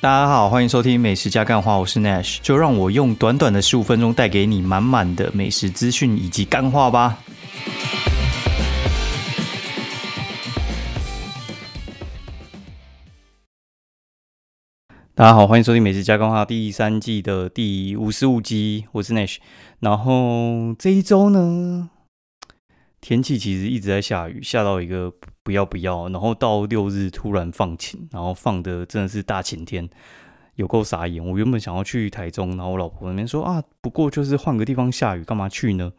大家好，欢迎收听《美食加干话》，我是 Nash，就让我用短短的十五分钟带给你满满的美食资讯以及干话吧。大家好，欢迎收听《美食加干话》第三季的第五十五集，我是 Nash。然后这一周呢，天气其实一直在下雨，下到一个不要不要，然后到六日突然放晴，然后放的真的是大晴天，有够傻眼。我原本想要去台中，然后我老婆那边说啊，不过就是换个地方下雨，干嘛去呢？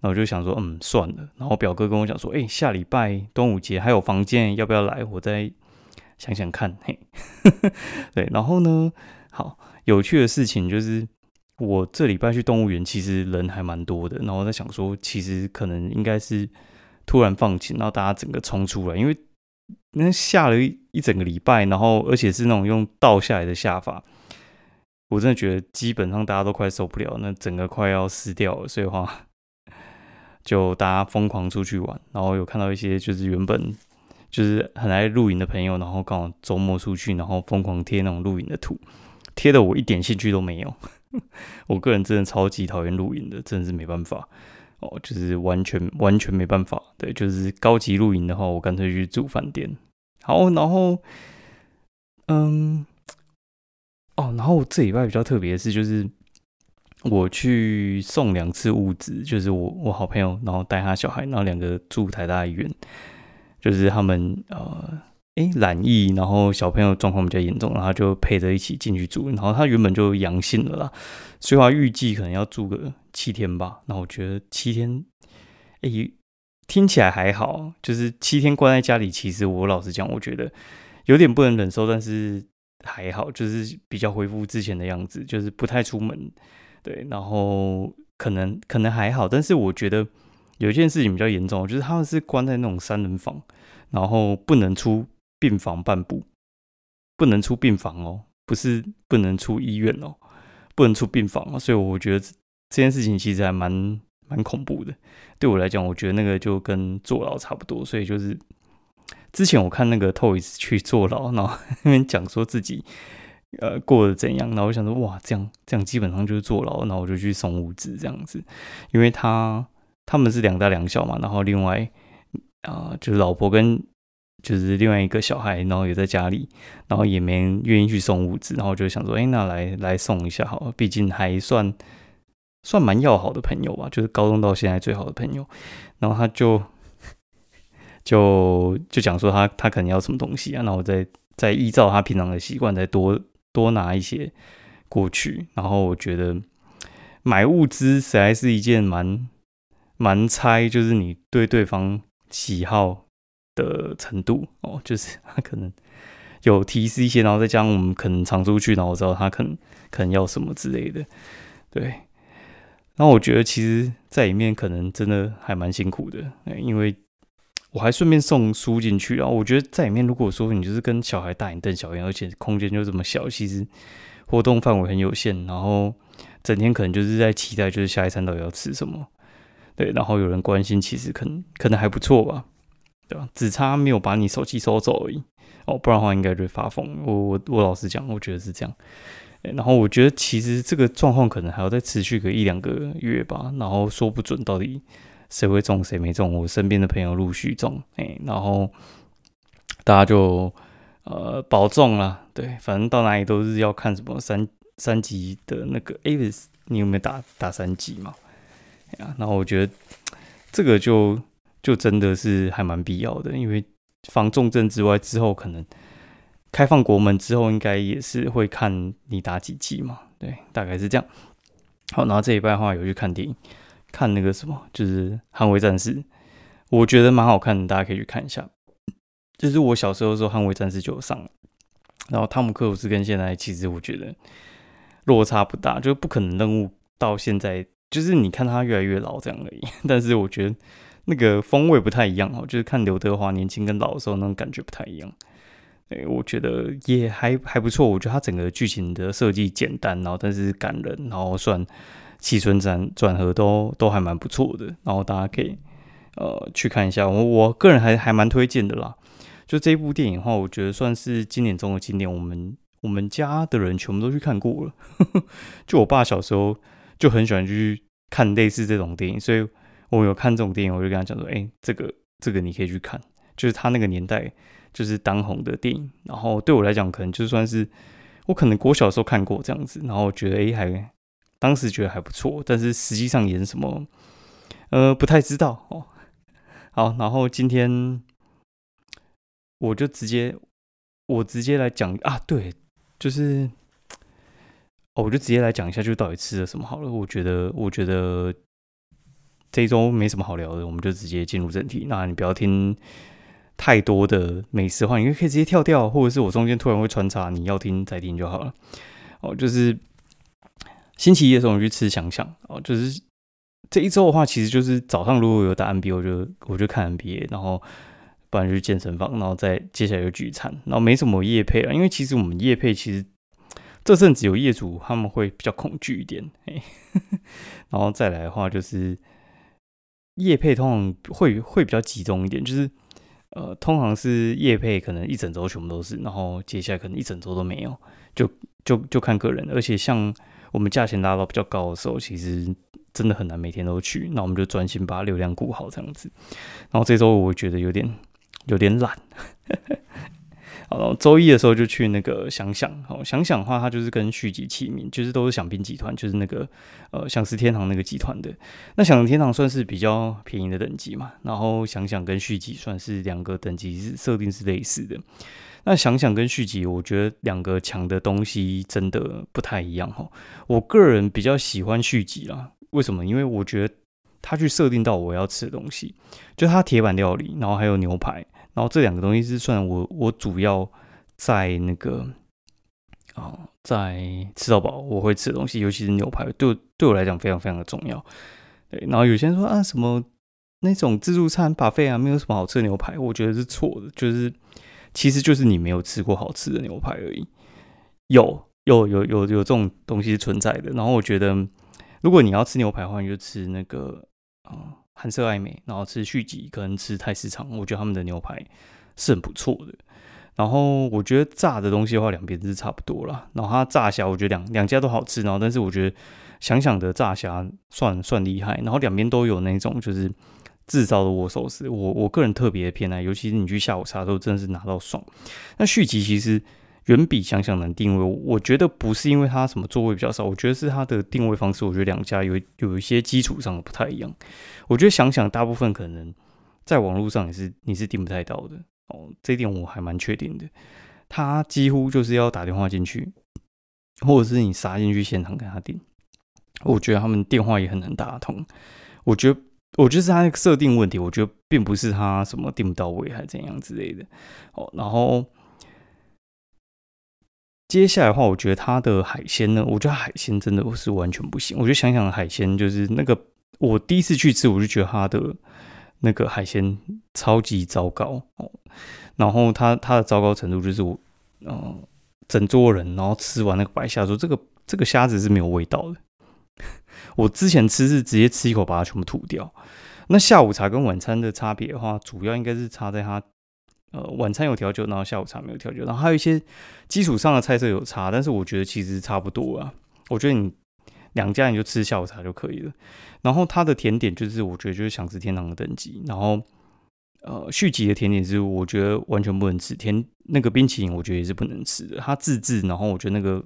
那我就想说，嗯，算了。然后表哥跟我讲说，哎，下礼拜端午节还有房间，要不要来？我再。想想看，嘿，对，然后呢，好有趣的事情就是，我这礼拜去动物园，其实人还蛮多的。然后在想说，其实可能应该是突然放晴，然后大家整个冲出来，因为那下了一一整个礼拜，然后而且是那种用倒下来的下法，我真的觉得基本上大家都快受不了，那整个快要死掉了。所以话，就大家疯狂出去玩，然后有看到一些就是原本。就是很爱露营的朋友，然后刚好周末出去，然后疯狂贴那种露营的图，贴的我一点兴趣都没有。我个人真的超级讨厌露营的，真的是没办法哦，就是完全完全没办法。对，就是高级露营的话，我干脆去住饭店。好，然后，嗯，哦，然后这礼拜比较特别的是，就是我去送两次物资，就是我我好朋友，然后带他小孩，然后两个住台大医院。就是他们呃，哎，染疫，然后小朋友状况比较严重，然后就陪着一起进去住。然后他原本就阳性了啦，所以话预计可能要住个七天吧。那我觉得七天，哎，听起来还好。就是七天关在家里，其实我老实讲，我觉得有点不能忍受，但是还好，就是比较恢复之前的样子，就是不太出门。对，然后可能可能还好，但是我觉得。有一件事情比较严重，就是他们是关在那种三人房，然后不能出病房半步，不能出病房哦，不是不能出医院哦，不能出病房哦，所以我觉得这件事情其实还蛮蛮恐怖的。对我来讲，我觉得那个就跟坐牢差不多。所以就是之前我看那个 Toys 去坐牢，然后 那边讲说自己呃过得怎样，然后我想说哇，这样这样基本上就是坐牢，然后我就去送物资这样子，因为他。他们是两大两小嘛，然后另外啊，就是老婆跟就是另外一个小孩，然后也在家里，然后也没人愿意去送物资，然后就想说，哎，那来来送一下好了，毕竟还算算蛮要好的朋友吧，就是高中到现在最好的朋友。然后他就 就就讲说他他可能要什么东西啊，然后再再依照他平常的习惯再多多拿一些过去。然后我觉得买物资实在是一件蛮。蛮猜就是你对对方喜好的程度哦，就是 他可能有提示一些，然后再加上我们可能常出去，然后我知道他可能可能要什么之类的，对。然后我觉得其实在里面可能真的还蛮辛苦的，因为我还顺便送书进去然后。我觉得在里面如果说你就是跟小孩大眼瞪小眼，而且空间就这么小，其实活动范围很有限，然后整天可能就是在期待就是下一餐到底要吃什么。对，然后有人关心，其实可能可能还不错吧，对吧？只差没有把你手机收走而已哦，不然的话应该就会发疯。我我我老实讲，我觉得是这样。然后我觉得其实这个状况可能还要再持续个一两个月吧，然后说不准到底谁会中谁没中。我身边的朋友陆续中，哎，然后大家就呃保重啦。对，反正到哪里都是要看什么三三级的那个 Avis，你有没有打打三级嘛？然后我觉得这个就就真的是还蛮必要的，因为防重症之外，之后可能开放国门之后，应该也是会看你打几剂嘛，对，大概是这样。好，然后这一拜的话有去看电影，看那个什么，就是《捍卫战士》，我觉得蛮好看的，大家可以去看一下。就是我小时候的时候，《捍卫战士》就有上，然后汤姆克鲁斯跟现在其实我觉得落差不大，就不可能任务到现在。就是你看他越来越老这样而已，但是我觉得那个风味不太一样哦。就是看刘德华年轻跟老的时候那种感觉不太一样。哎，我觉得也还还不错。我觉得他整个剧情的设计简单，然后但是感人，然后算起承转转合都都还蛮不错的。然后大家可以呃去看一下，我我个人还还蛮推荐的啦。就这部电影的话，我觉得算是经典中的经典。我们我们家的人全部都去看过了。就我爸小时候就很喜欢去看类似这种电影，所以我有看这种电影，我就跟他讲说：“哎，这个这个你可以去看，就是他那个年代就是当红的电影。然后对我来讲，可能就算是我可能国小时候看过这样子，然后觉得哎还当时觉得还不错，但是实际上演什么，呃，不太知道哦。好，然后今天我就直接。”我直接来讲啊，对，就是哦，我就直接来讲一下，就到底吃了什么好了。我觉得，我觉得这一周没什么好聊的，我们就直接进入正题。那你不要听太多的美食话，你可以直接跳掉，或者是我中间突然会穿插，你要听再听就好了。哦，就是星期一的时候我们去吃想想哦，就是这一周的话，其实就是早上如果有打 NBA，我就我就看 NBA，然后。不然就去健身房，然后再接下来就聚餐，然后没什么夜配了，因为其实我们夜配其实这阵子有业主他们会比较恐惧一点，然后再来的话就是夜配通常会会比较集中一点，就是呃通常是夜配可能一整周全部都是，然后接下来可能一整周都没有，就就就看个人，而且像我们价钱拉到比较高的时候，其实。真的很难每天都去，那我们就专心把流量顾好这样子。然后这周我觉得有点。有点懒，好，周一的时候就去那个想想，哦，想想的话，它就是跟续集齐名，就是都是享宾集团，就是那个呃享食天堂那个集团的。那享食天堂算是比较便宜的等级嘛，然后想想跟续集算是两个等级是设定是类似的。那想想跟续集，我觉得两个强的东西真的不太一样哈。我个人比较喜欢续集啦，为什么？因为我觉得他去设定到我要吃的东西，就他铁板料理，然后还有牛排。然后这两个东西是算我我主要在那个啊，在吃到饱我会吃的东西，尤其是牛排，对对我来讲非常非常的重要。对，然后有些人说啊，什么那种自助餐把费啊，没有什么好吃的牛排，我觉得是错的，就是其实就是你没有吃过好吃的牛排而已。有有有有有这种东西存在的。然后我觉得，如果你要吃牛排的话，你就吃那个啊。韩式爱美，然后吃续集，可能吃泰市场，我觉得他们的牛排是很不错的。然后我觉得炸的东西的话，两边是差不多了。然后它炸虾，我觉得两两家都好吃。然后但是我觉得想想的炸虾算算厉害。然后两边都有那种就是制造的握寿司，我我个人特别偏爱，尤其是你去下午茶的时候，真的是拿到爽。那续集其实。远比想想难定位，我觉得不是因为它什么座位比较少，我觉得是它的定位方式，我觉得两家有有一些基础上的不太一样。我觉得想想大部分可能在网络上也是你是订不太到的哦，这一点我还蛮确定的。他几乎就是要打电话进去，或者是你杀进去现场跟他订。我觉得他们电话也很难打通。我觉得，我觉得是他那个设定问题，我觉得并不是他什么订不到位还是怎样之类的哦，然后。接下来的话，我觉得它的海鲜呢，我觉得海鲜真的是完全不行。我觉得想想海鲜，就是那个我第一次去吃，我就觉得它的那个海鲜超级糟糕哦。然后它它的糟糕程度就是我，嗯，整桌人然后吃完那个白虾说这个这个虾子是没有味道的。我之前吃是直接吃一口把它全部吐掉。那下午茶跟晚餐的差别的话，主要应该是差在它。呃，晚餐有调酒，然后下午茶没有调酒，然后还有一些基础上的菜色有差，但是我觉得其实差不多啊。我觉得你两家你就吃下午茶就可以了。然后它的甜点就是我觉得就是想吃天堂的等级，然后呃续集的甜点是我觉得完全不能吃，甜那个冰淇淋我觉得也是不能吃的，它自制，然后我觉得那个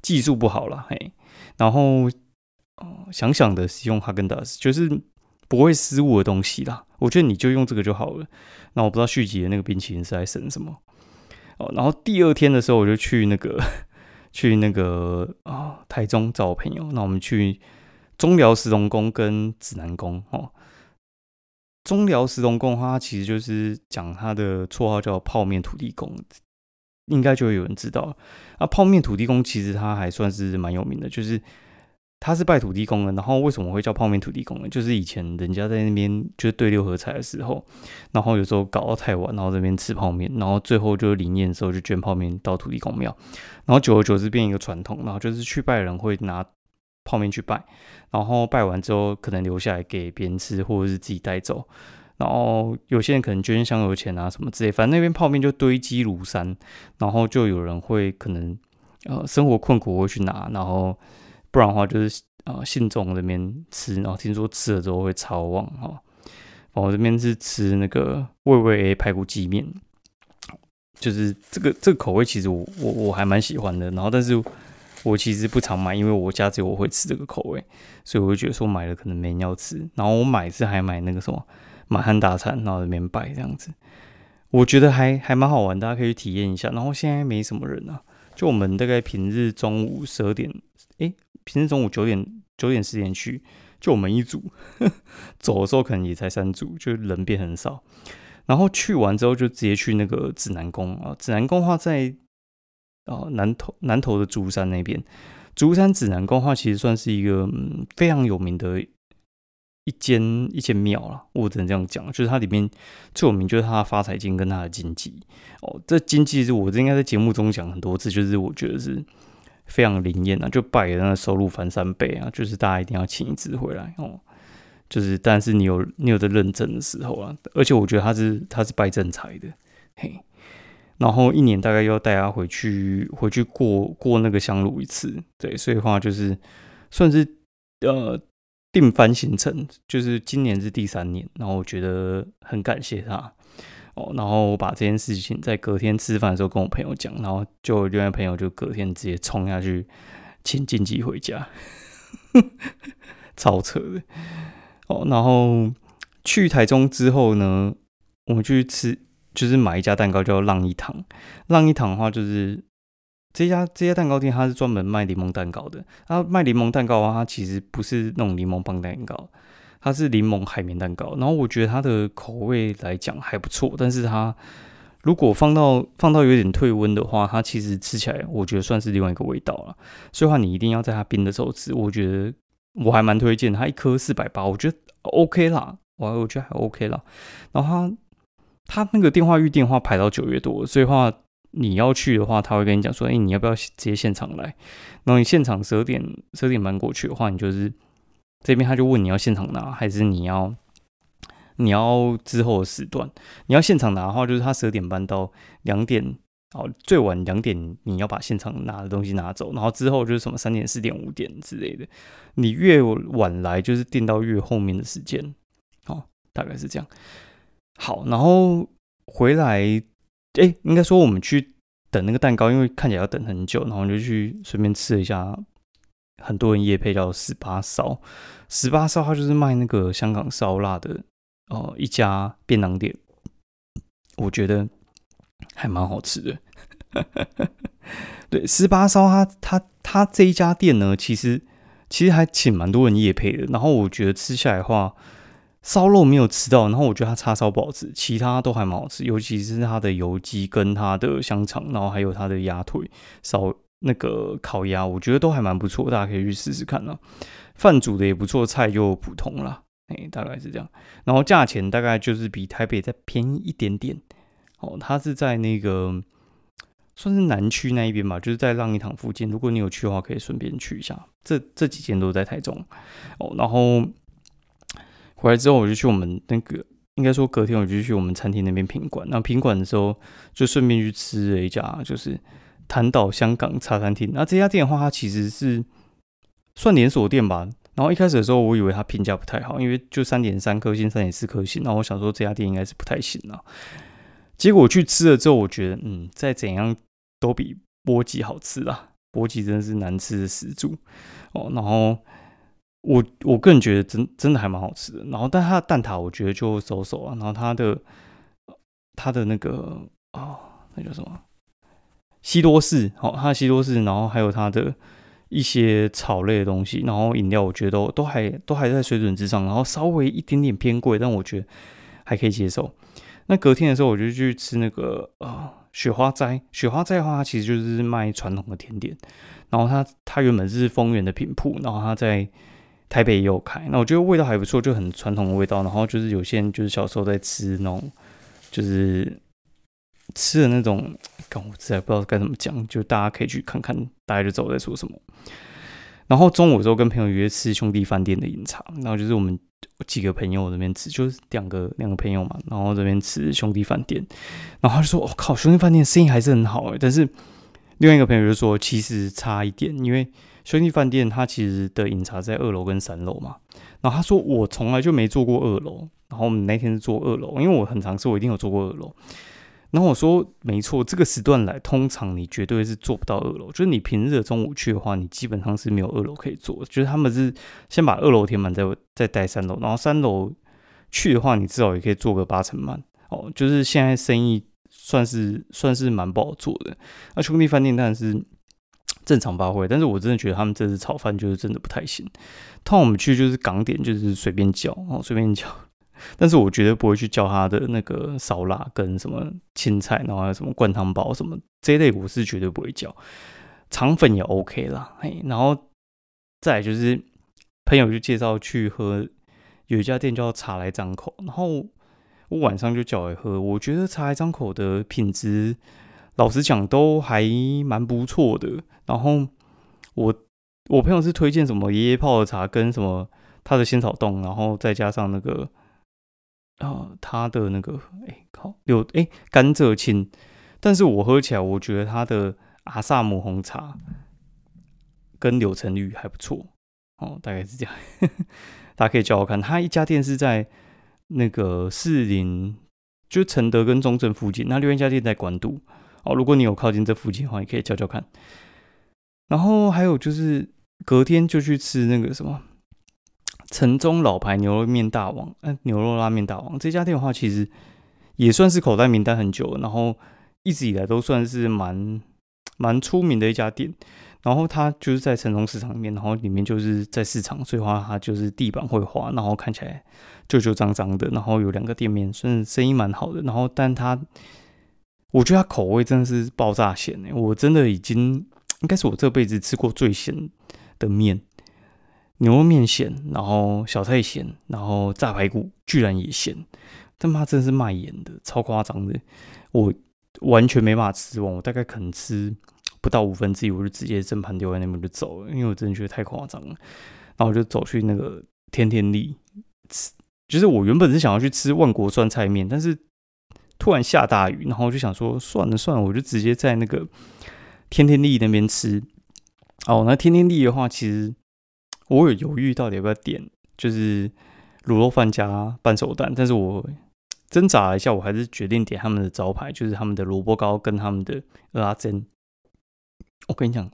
技术不好了，嘿。然后哦想想的是用哈根达斯，就是不会失误的东西啦。我觉得你就用这个就好了。那我不知道续集的那个冰淇淋是在省什么哦。然后第二天的时候，我就去那个 去那个啊台中找我朋友。那我们去中寮石龙宫跟指南宫哦。中寮石龙宫它其实就是讲它的绰号叫泡面土地公，应该就会有人知道。啊，泡面土地公其实它还算是蛮有名的，就是。他是拜土地公的，然后为什么会叫泡面土地公呢？就是以前人家在那边就是对六合彩的时候，然后有时候搞到太晚，然后这边吃泡面，然后最后就是临宴的时候就捐泡面到土地公庙，然后久而久之变一个传统，然后就是去拜人会拿泡面去拜，然后拜完之后可能留下来给别人吃，或者是自己带走，然后有些人可能捐香油钱啊什么之类，反正那边泡面就堆积如山，然后就有人会可能呃生活困苦会去拿，然后不然的话就是呃信众那边吃，然后听说吃了之后会超旺哈。我这边是吃那个味味 A 排骨鸡面，就是这个这个口味其实我我我还蛮喜欢的，然后但是我其实不常买，因为我家只有我会吃这个口味，所以我就觉得说买了可能没人要吃，然后我买是还买那个什么满汉大餐，然后里面摆这样子，我觉得还还蛮好玩，大家可以去体验一下。然后现在没什么人啊，就我们大概平日中午十二点，诶，平日中午九点九点十点去。就我们一组，走的时候可能也才三组，就人变很少。然后去完之后就直接去那个指南宫啊，指南宫话在啊南头南头的竹山那边。竹山指南宫话其实算是一个嗯非常有名的一间一间庙了，我只能这样讲，就是它里面最有名就是它的发财金跟它的经济哦。这经济是我应该在节目中讲很多次，就是我觉得是。非常灵验啊，就拜的那个收入翻三倍啊，就是大家一定要请一次回来哦。就是，但是你有你有的认证的时候啊，而且我觉得他是他是拜正财的，嘿。然后一年大概要带他回去回去过过那个香炉一次，对，所以话就是算是呃定番行程，就是今年是第三年，然后我觉得很感谢他。哦，然后我把这件事情在隔天吃饭的时候跟我朋友讲，然后就另外朋友就隔天直接冲下去请晋级回家，超扯的。哦，然后去台中之后呢，我们去吃，就是买一家蛋糕叫浪一堂。浪一堂的话，就是这家这家蛋糕店，它是专门卖柠檬蛋糕的。它卖柠檬蛋糕的话，它其实不是那种柠檬棒蛋糕。它是柠檬海绵蛋糕，然后我觉得它的口味来讲还不错，但是它如果放到放到有点退温的话，它其实吃起来我觉得算是另外一个味道了。所以话你一定要在它冰的时候吃，我觉得我还蛮推荐它，一颗四百八，我觉得 OK 啦，我我觉得还 OK 啦。然后它它那个电话预订话排到九月多，所以话你要去的话，他会跟你讲说，哎，你要不要直接现场来？然后你现场十二点十二点半过去的话，你就是。这边他就问你要现场拿还是你要你要之后的时段？你要现场拿的话，就是他十二点半到两点哦，最晚两点你要把现场拿的东西拿走，然后之后就是什么三点、四点、五点之类的。你越晚来，就是订到越后面的时间，哦，大概是这样。好，然后回来，哎，应该说我们去等那个蛋糕，因为看起来要等很久，然后就去顺便吃一下。很多人夜配叫十八烧，十八烧它就是卖那个香港烧腊的哦，一家便当店，我觉得还蛮好吃的。对，十八烧它它它这一家店呢，其实其实还请蛮多人夜配的。然后我觉得吃下来的话，烧肉没有吃到，然后我觉得它叉烧不好吃，其他都还蛮好吃，尤其是它的油鸡跟它的香肠，然后还有它的鸭腿烧。那个烤鸭，我觉得都还蛮不错，大家可以去试试看呢。饭煮的也不错，菜就普通了，哎，大概是这样。然后价钱大概就是比台北再便宜一点点。哦，它是在那个算是南区那一边吧，就是在浪一堂附近。如果你有去的话，可以顺便去一下。这这几间都在台中。哦，然后回来之后，我就去我们那个，应该说隔天我就去我们餐厅那边品管。那品管的时候，就顺便去吃了一家，就是。谈岛香港茶餐厅，那这家店的话，它其实是算连锁店吧。然后一开始的时候，我以为它评价不太好，因为就三点三颗星、三点四颗星。那我想说这家店应该是不太行了。结果去吃了之后，我觉得，嗯，再怎样都比波吉好吃啦。波吉真的是难吃的始祖哦。然后我我个人觉得真真的还蛮好吃的。然后但它的蛋挞我觉得就收手啊。然后它的它的那个哦，那叫什么？西多士，好，它的西多士，然后还有它的一些草类的东西，然后饮料，我觉得都都还都还在水准之上，然后稍微一点点偏贵，但我觉得还可以接受。那隔天的时候，我就去吃那个呃雪花斋，雪花斋的话，它其实就是卖传统的甜点，然后它它原本是丰原的品铺，然后它在台北也有开，那我觉得味道还不错，就很传统的味道，然后就是有些人就是小时候在吃那种，就是。吃的那种，刚我实在不知道该怎么讲，就大家可以去看看，大家就知道我在说什么。然后中午的时候跟朋友约吃兄弟饭店的饮茶，然后就是我们几个朋友这边吃，就是两个两个朋友嘛，然后这边吃兄弟饭店，然后他就说：“我靠，兄弟饭店生意还是很好诶。但是另外一个朋友就说：“其实差一点，因为兄弟饭店它其实的饮茶在二楼跟三楼嘛。”然后他说：“我从来就没坐过二楼。”然后我们那天是坐二楼，因为我很尝试，我一定有坐过二楼。然后我说：“没错，这个时段来，通常你绝对是坐不到二楼。就是你平日的中午去的话，你基本上是没有二楼可以坐。就是他们是先把二楼填满，再再待三楼。然后三楼去的话，你至少也可以坐个八成满哦。就是现在生意算是算是蛮不好做的。那兄弟饭店当然是正常发挥，但是我真的觉得他们这次炒饭就是真的不太行。通常我们去就是港点，就是随便叫哦，随便叫。”但是我绝对不会去叫他的那个烧腊跟什么青菜，然后还有什么灌汤包什么这一类，我是绝对不会叫。肠粉也 OK 啦，嘿，然后再就是朋友就介绍去喝，有一家店叫茶来张口，然后我晚上就叫来喝。我觉得茶来张口的品质，老实讲都还蛮不错的。然后我我朋友是推荐什么爷爷泡的茶跟什么他的仙草冻，然后再加上那个。啊，它的那个哎，好有哎甘蔗青，但是我喝起来，我觉得它的阿萨姆红茶跟柳橙绿还不错哦，大概是这样。大家可以叫我看，它一家店是在那个士林，就承德跟中正附近。那另外一家店在关渡哦，如果你有靠近这附近的话，你可以叫叫看。然后还有就是隔天就去吃那个什么。城中老牌牛肉面大王，嗯，牛肉拉面大王这家店的话，其实也算是口袋名单很久了，然后一直以来都算是蛮蛮出名的一家店。然后它就是在城中市场里面，然后里面就是在市场，所以话它就是地板会滑，然后看起来旧旧脏脏的。然后有两个店面，算是生意蛮好的。然后，但它我觉得它口味真的是爆炸咸诶，我真的已经应该是我这辈子吃过最咸的面。牛肉面咸，然后小菜咸，然后炸排骨居然也咸，他妈真是卖盐的，超夸张的，我完全没办法吃完，我大概可能吃不到五分之一，我就直接整盘丢在那边就走了，因为我真的觉得太夸张了。然后我就走去那个天天利吃，就是我原本是想要去吃万国酸菜面，但是突然下大雨，然后我就想说算了算了，我就直接在那个天天利那边吃。哦，那天天利的话，其实。我有犹豫到底要不要点，就是卤肉饭加半熟蛋，但是我挣扎了一下，我还是决定点他们的招牌，就是他们的萝卜糕跟他们的蚵仔煎。我跟你讲，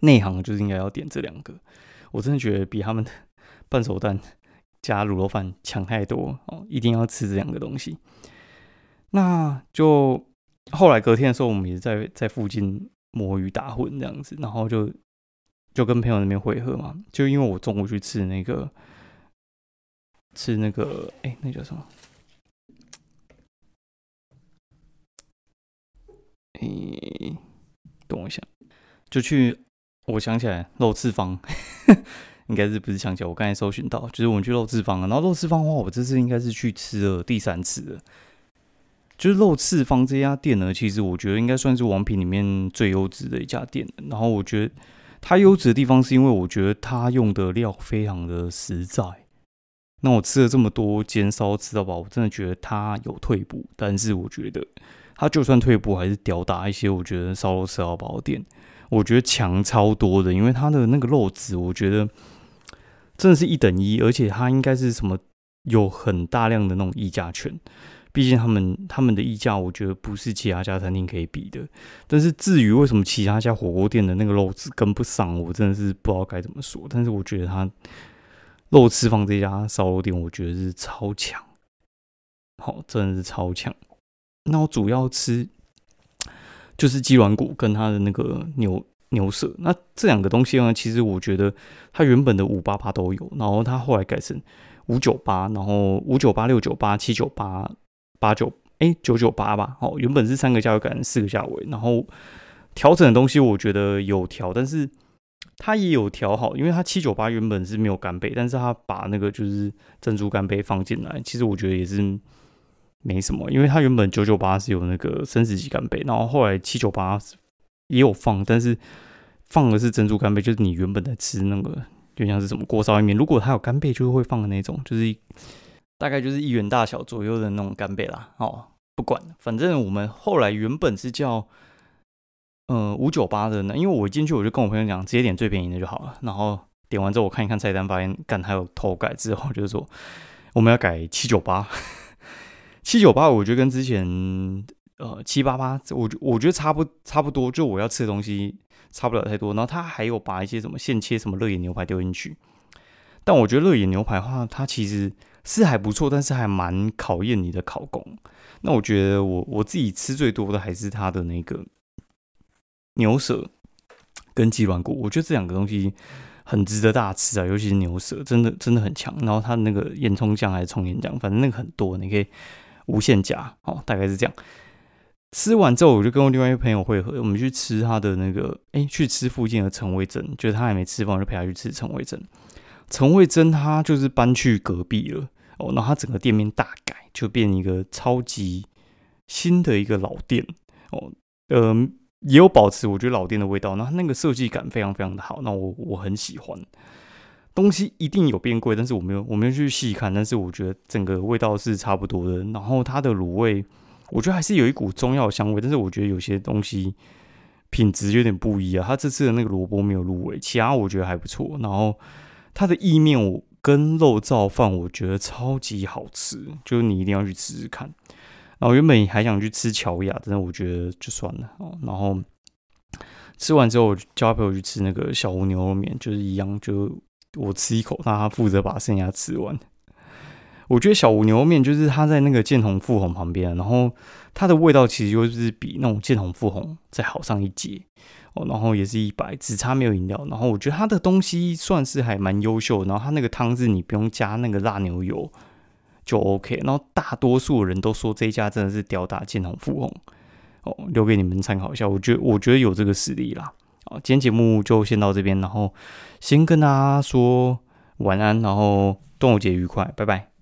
内行就是应该要点这两个，我真的觉得比他们的半熟蛋加卤肉饭强太多哦，一定要吃这两个东西。那就后来隔天的时候，我们也在在附近摸鱼打混这样子，然后就。就跟朋友那边会合嘛，就因为我中午去吃那个，吃那个，哎，那叫什么？哎，等我一下，就去，我想起来，肉翅坊，应该是不是想起来？我刚才搜寻到，就是我们去肉翅坊，然后肉翅坊的话，我这次应该是去吃了第三次了。就是肉翅坊这家店呢，其实我觉得应该算是王品里面最优质的一家店，然后我觉得。它优质的地方是因为我觉得它用的料非常的实在。那我吃了这么多煎烧吃到饱，我真的觉得它有退步。但是我觉得它就算退步，还是吊打一些我觉得烧肉吃到饱店。我觉得强超多的，因为它的那个肉质，我觉得真的是一等一，而且它应该是什么有很大量的那种溢价权。毕竟他们他们的溢价，我觉得不是其他家餐厅可以比的。但是至于为什么其他家火锅店的那个肉质跟不上，我真的是不知道该怎么说。但是我觉得他肉翅坊这家烧肉店，我觉得是超强，好，真的是超强。那我主要吃就是鸡软骨跟它的那个牛牛舌。那这两个东西呢，其实我觉得它原本的五八八都有，然后它后来改成五九八，然后五九八、六九八、七九八。八九哎九九八吧，哦，原本是三个价位改成四个价位，然后调整的东西我觉得有调，但是它也有调好，因为它七九八原本是没有干贝，但是它把那个就是珍珠干贝放进来，其实我觉得也是没什么，因为它原本九九八是有那个生食级干贝，然后后来七九八也有放，但是放的是珍珠干贝，就是你原本在吃那个就像是什么锅烧意面，如果它有干贝，就会放的那种，就是大概就是一元大小左右的那种干贝啦。哦，不管，反正我们后来原本是叫呃五九八的呢，因为我一进去我就跟我朋友讲，直接点最便宜的就好了。然后点完之后，我看一看菜单，发现干还有偷改，之后就是说我们要改七九八，七九八，我觉得跟之前呃七八八，我我觉得差不差不多，就我要吃的东西。差不了太多，然后他还有把一些什么现切什么热眼牛排丢进去，但我觉得热眼牛排的话，它其实是还不错，但是还蛮考验你的烤功。那我觉得我我自己吃最多的还是它的那个牛舌跟鸡软骨，我觉得这两个东西很值得大吃啊，尤其是牛舌，真的真的很强。然后它的那个烟葱酱还是葱盐酱，反正那个很多，你可以无限加哦，大概是这样。吃完之后，我就跟我另外一个朋友会合，我们去吃他的那个，哎，去吃附近的陈味珍，就是他还没吃饭，我就陪他去吃陈味珍。陈味珍他就是搬去隔壁了哦，然后他整个店面大改，就变一个超级新的一个老店哦，呃，也有保持我觉得老店的味道，那那个设计感非常非常的好，那我我很喜欢。东西一定有变贵，但是我没有我没有去细看，但是我觉得整个味道是差不多的，然后它的卤味。我觉得还是有一股中药香味，但是我觉得有些东西品质有点不一样。他这次的那个萝卜没有入味，其他我觉得还不错。然后它的意面我跟肉燥饭我觉得超级好吃，就是你一定要去吃吃看。然后原本还想去吃乔雅，但是我觉得就算了。然后吃完之后，我叫他陪我去吃那个小吴牛肉面，就是一样，就我吃一口，让他负责把剩下吃完。我觉得小五牛肉面就是它在那个建宏富宏旁边，然后它的味道其实就是比那种建宏富宏再好上一截哦，然后也是一百，只差没有饮料。然后我觉得它的东西算是还蛮优秀，然后它那个汤汁你不用加那个辣牛油就 OK。然后大多数人都说这一家真的是吊打建宏富宏哦，留给你们参考一下。我觉得我觉得有这个实力啦。好，今天节目就先到这边，然后先跟大家说晚安，然后端午节愉快，拜拜。